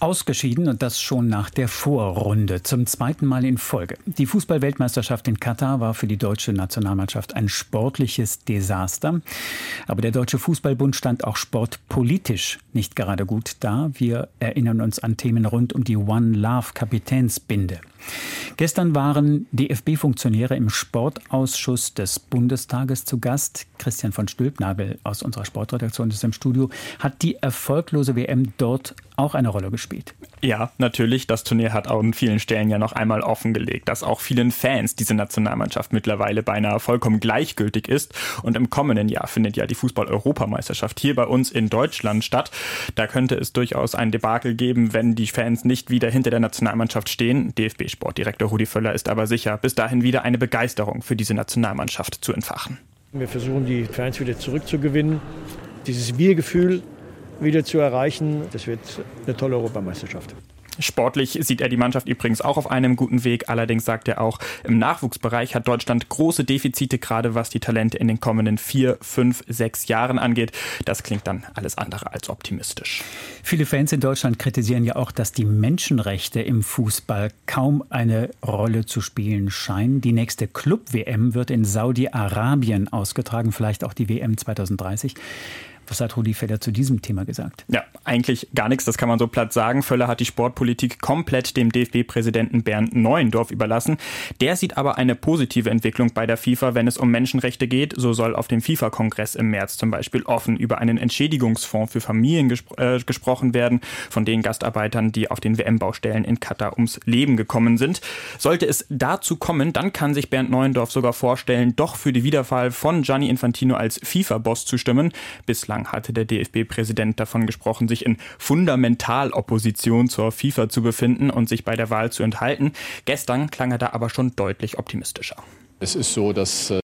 Ausgeschieden und das schon nach der Vorrunde, zum zweiten Mal in Folge. Die Fußballweltmeisterschaft in Katar war für die deutsche Nationalmannschaft ein sportliches Desaster. Aber der Deutsche Fußballbund stand auch sportpolitisch nicht gerade gut da. Wir erinnern uns an Themen rund um die One Love Kapitänsbinde. Gestern waren DFB-Funktionäre im Sportausschuss des Bundestages zu Gast. Christian von Stülpnagel aus unserer Sportredaktion ist im Studio. Hat die erfolglose WM dort auch eine Rolle gespielt? Ja, natürlich. Das Turnier hat auch an vielen Stellen ja noch einmal offengelegt, dass auch vielen Fans diese Nationalmannschaft mittlerweile beinahe vollkommen gleichgültig ist. Und im kommenden Jahr findet ja die Fußball-Europameisterschaft hier bei uns in Deutschland statt. Da könnte es durchaus ein Debakel geben, wenn die Fans nicht wieder hinter der Nationalmannschaft stehen. DFB-Sportdirektor Rudi Völler ist aber sicher, bis dahin wieder eine Begeisterung für diese Nationalmannschaft zu entfachen. Wir versuchen, die Fans wieder zurückzugewinnen. Dieses Wir-Gefühl wieder zu erreichen, das wird eine tolle Europameisterschaft. Sportlich sieht er die Mannschaft übrigens auch auf einem guten Weg. Allerdings sagt er auch, im Nachwuchsbereich hat Deutschland große Defizite, gerade was die Talente in den kommenden vier, fünf, sechs Jahren angeht. Das klingt dann alles andere als optimistisch. Viele Fans in Deutschland kritisieren ja auch, dass die Menschenrechte im Fußball kaum eine Rolle zu spielen scheinen. Die nächste Club-WM wird in Saudi-Arabien ausgetragen, vielleicht auch die WM 2030. Was hat Rudi Völler zu diesem Thema gesagt? Ja, eigentlich gar nichts, das kann man so platt sagen. Völler hat die Sportpolitik komplett dem DFB-Präsidenten Bernd Neuendorf überlassen. Der sieht aber eine positive Entwicklung bei der FIFA, wenn es um Menschenrechte geht. So soll auf dem FIFA-Kongress im März zum Beispiel offen über einen Entschädigungsfonds für Familien gespro äh, gesprochen werden, von den Gastarbeitern, die auf den WM-Baustellen in Katar ums Leben gekommen sind. Sollte es dazu kommen, dann kann sich Bernd Neuendorf sogar vorstellen, doch für die Wiederwahl von Gianni Infantino als FIFA-Boss zu stimmen. Bislang Bislang hatte der DFB-Präsident davon gesprochen, sich in Fundamentalopposition zur FIFA zu befinden und sich bei der Wahl zu enthalten. Gestern klang er da aber schon deutlich optimistischer. Es ist so, dass äh,